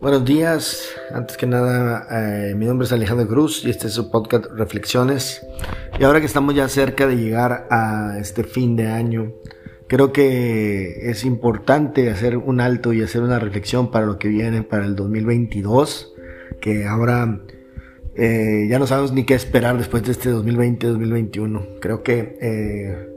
Buenos días, antes que nada, eh, mi nombre es Alejandro Cruz y este es su podcast Reflexiones. Y ahora que estamos ya cerca de llegar a este fin de año, creo que es importante hacer un alto y hacer una reflexión para lo que viene para el 2022, que ahora eh, ya no sabemos ni qué esperar después de este 2020-2021. Creo que eh,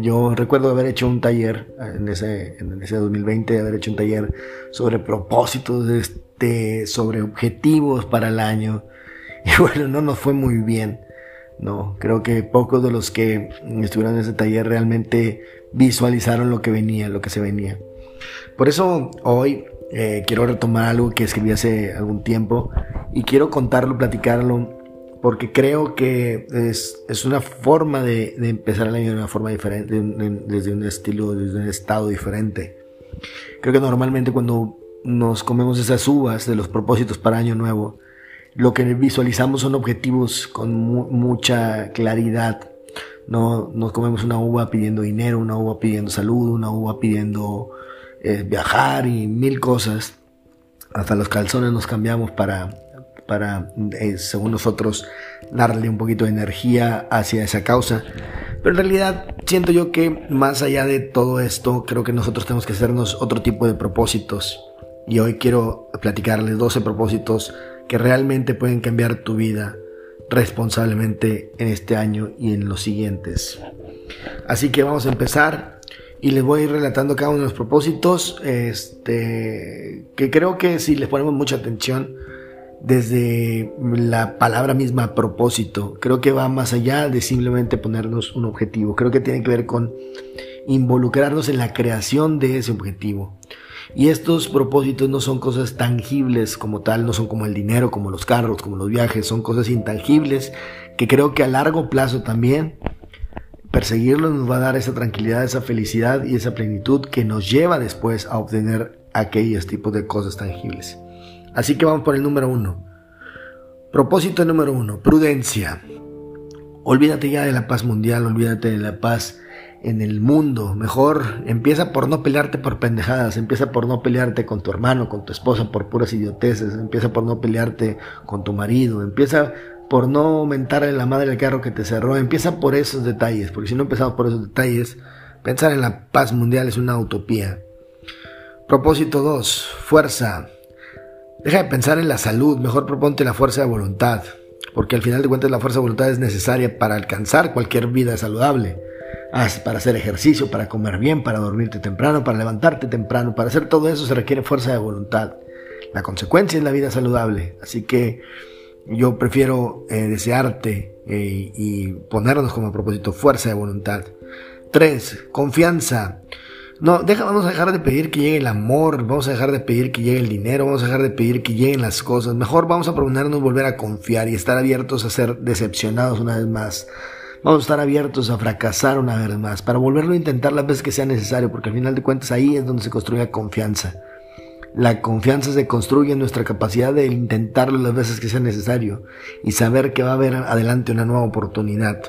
yo recuerdo haber hecho un taller en ese, en ese 2020, haber hecho un taller sobre propósitos, este, sobre objetivos para el año. Y bueno, no nos fue muy bien. No, creo que pocos de los que estuvieron en ese taller realmente visualizaron lo que venía, lo que se venía. Por eso hoy eh, quiero retomar algo que escribí hace algún tiempo y quiero contarlo, platicarlo porque creo que es, es una forma de, de, empezar el año de una forma diferente, desde un estilo, desde un estado diferente. Creo que normalmente cuando nos comemos esas uvas de los propósitos para año nuevo, lo que visualizamos son objetivos con mu mucha claridad. No nos comemos una uva pidiendo dinero, una uva pidiendo salud, una uva pidiendo viajar y mil cosas. Hasta los calzones nos cambiamos para para, eh, según nosotros, darle un poquito de energía hacia esa causa. Pero en realidad siento yo que más allá de todo esto, creo que nosotros tenemos que hacernos otro tipo de propósitos. Y hoy quiero platicarles 12 propósitos que realmente pueden cambiar tu vida responsablemente en este año y en los siguientes. Así que vamos a empezar y les voy a ir relatando cada uno de los propósitos, este, que creo que si les ponemos mucha atención, desde la palabra misma propósito. Creo que va más allá de simplemente ponernos un objetivo. Creo que tiene que ver con involucrarnos en la creación de ese objetivo. Y estos propósitos no son cosas tangibles como tal, no son como el dinero, como los carros, como los viajes, son cosas intangibles que creo que a largo plazo también perseguirlos nos va a dar esa tranquilidad, esa felicidad y esa plenitud que nos lleva después a obtener aquellos tipos de cosas tangibles. Así que vamos por el número uno. Propósito número uno, prudencia. Olvídate ya de la paz mundial, olvídate de la paz en el mundo. Mejor empieza por no pelearte por pendejadas, empieza por no pelearte con tu hermano, con tu esposa por puras idioteces, empieza por no pelearte con tu marido, empieza por no aumentarle la madre del carro que te cerró, empieza por esos detalles, porque si no empezamos por esos detalles, pensar en la paz mundial es una utopía. Propósito 2, fuerza. Deja de pensar en la salud, mejor proponte la fuerza de voluntad, porque al final de cuentas la fuerza de voluntad es necesaria para alcanzar cualquier vida saludable, para hacer ejercicio, para comer bien, para dormirte temprano, para levantarte temprano, para hacer todo eso se requiere fuerza de voluntad. La consecuencia es la vida saludable, así que yo prefiero eh, desearte eh, y ponernos como propósito fuerza de voluntad. 3. Confianza. No, deja, vamos a dejar de pedir que llegue el amor, vamos a dejar de pedir que llegue el dinero, vamos a dejar de pedir que lleguen las cosas. Mejor vamos a proponernos volver a confiar y estar abiertos a ser decepcionados una vez más. Vamos a estar abiertos a fracasar una vez más, para volverlo a intentar las veces que sea necesario, porque al final de cuentas ahí es donde se construye la confianza. La confianza se construye en nuestra capacidad de intentarlo las veces que sea necesario y saber que va a haber adelante una nueva oportunidad.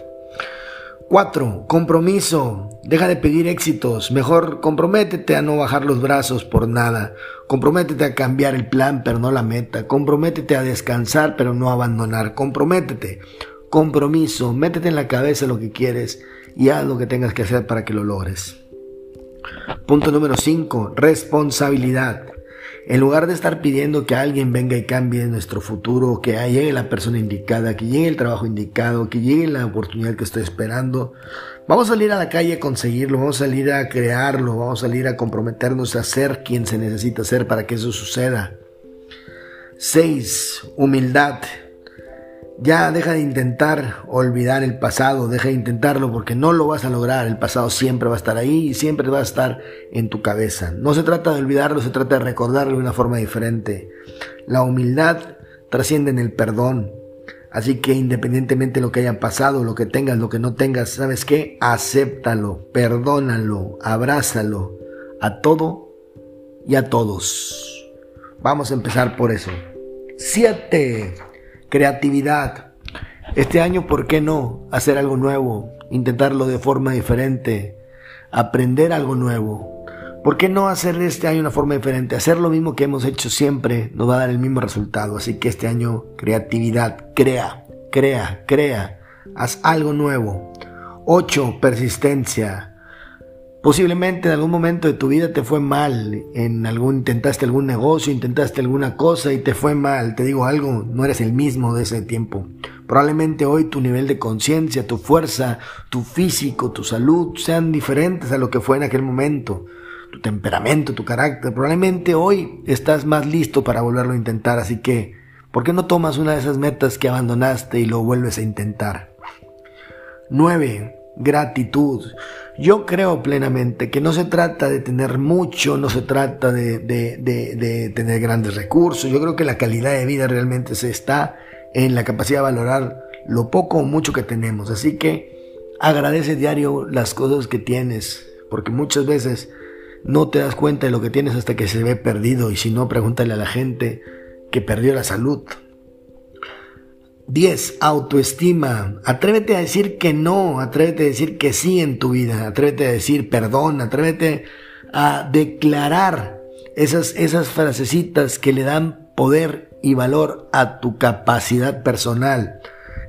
4. Compromiso. Deja de pedir éxitos. Mejor comprométete a no bajar los brazos por nada. Comprométete a cambiar el plan, pero no la meta. Comprométete a descansar, pero no abandonar. Comprométete. Compromiso. Métete en la cabeza lo que quieres y haz lo que tengas que hacer para que lo logres. Punto número 5. Responsabilidad. En lugar de estar pidiendo que alguien venga y cambie nuestro futuro, que llegue la persona indicada, que llegue el trabajo indicado, que llegue la oportunidad que estoy esperando, vamos a salir a la calle a conseguirlo, vamos a salir a crearlo, vamos a salir a comprometernos a ser quien se necesita ser para que eso suceda. 6. Humildad. Ya deja de intentar olvidar el pasado, deja de intentarlo porque no lo vas a lograr. El pasado siempre va a estar ahí y siempre va a estar en tu cabeza. No se trata de olvidarlo, se trata de recordarlo de una forma diferente. La humildad trasciende en el perdón. Así que independientemente de lo que haya pasado, lo que tengas, lo que no tengas, ¿sabes qué? Acéptalo, perdónalo, abrázalo a todo y a todos. Vamos a empezar por eso. Siete creatividad. Este año, ¿por qué no hacer algo nuevo? Intentarlo de forma diferente, aprender algo nuevo. ¿Por qué no hacer este año una forma diferente? Hacer lo mismo que hemos hecho siempre nos va a dar el mismo resultado. Así que este año, creatividad, crea, crea, crea, haz algo nuevo. 8. Persistencia. Posiblemente en algún momento de tu vida te fue mal, en algún intentaste algún negocio, intentaste alguna cosa y te fue mal. Te digo algo, no eres el mismo de ese tiempo. Probablemente hoy tu nivel de conciencia, tu fuerza, tu físico, tu salud sean diferentes a lo que fue en aquel momento. Tu temperamento, tu carácter. Probablemente hoy estás más listo para volverlo a intentar, así que ¿por qué no tomas una de esas metas que abandonaste y lo vuelves a intentar? 9 gratitud. Yo creo plenamente que no se trata de tener mucho, no se trata de, de, tener grandes recursos. Yo creo que la calidad de vida realmente se está en la capacidad de valorar lo poco o mucho que tenemos. Así que agradece diario las cosas que tienes, porque muchas veces no te das cuenta de lo que tienes hasta que se ve perdido y si no, pregúntale a la gente que perdió la salud, 10. Autoestima. Atrévete a decir que no, atrévete a decir que sí en tu vida, atrévete a decir perdón, atrévete a declarar esas, esas frasecitas que le dan poder y valor a tu capacidad personal.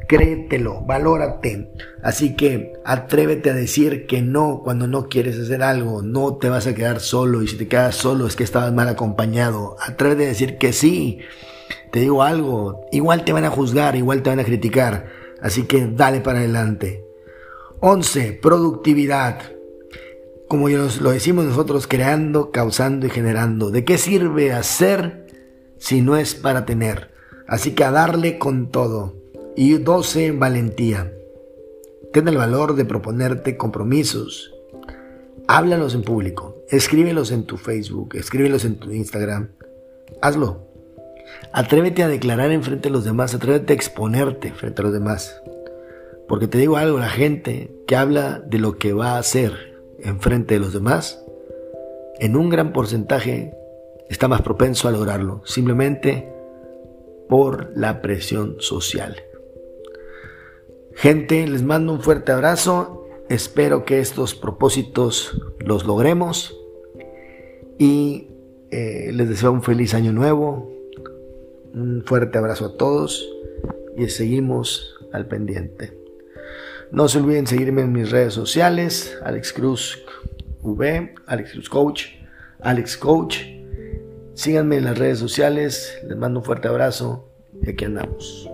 Créetelo, valórate. Así que atrévete a decir que no cuando no quieres hacer algo. No te vas a quedar solo y si te quedas solo es que estabas mal acompañado. Atrévete a decir que sí te digo algo, igual te van a juzgar, igual te van a criticar, así que dale para adelante. 11. Productividad. Como lo decimos nosotros, creando, causando y generando. ¿De qué sirve hacer si no es para tener? Así que a darle con todo. Y 12. Valentía. Ten el valor de proponerte compromisos. Háblalos en público. Escríbelos en tu Facebook. Escríbelos en tu Instagram. Hazlo. Atrévete a declarar en frente de los demás, atrévete a exponerte frente a los demás. Porque te digo algo, la gente que habla de lo que va a hacer en frente de los demás, en un gran porcentaje está más propenso a lograrlo, simplemente por la presión social. Gente, les mando un fuerte abrazo, espero que estos propósitos los logremos y eh, les deseo un feliz año nuevo, un fuerte abrazo a todos y seguimos al pendiente. No se olviden seguirme en mis redes sociales, Alex Cruz V, Alex Cruz Coach, Alex Coach. Síganme en las redes sociales, les mando un fuerte abrazo y aquí andamos.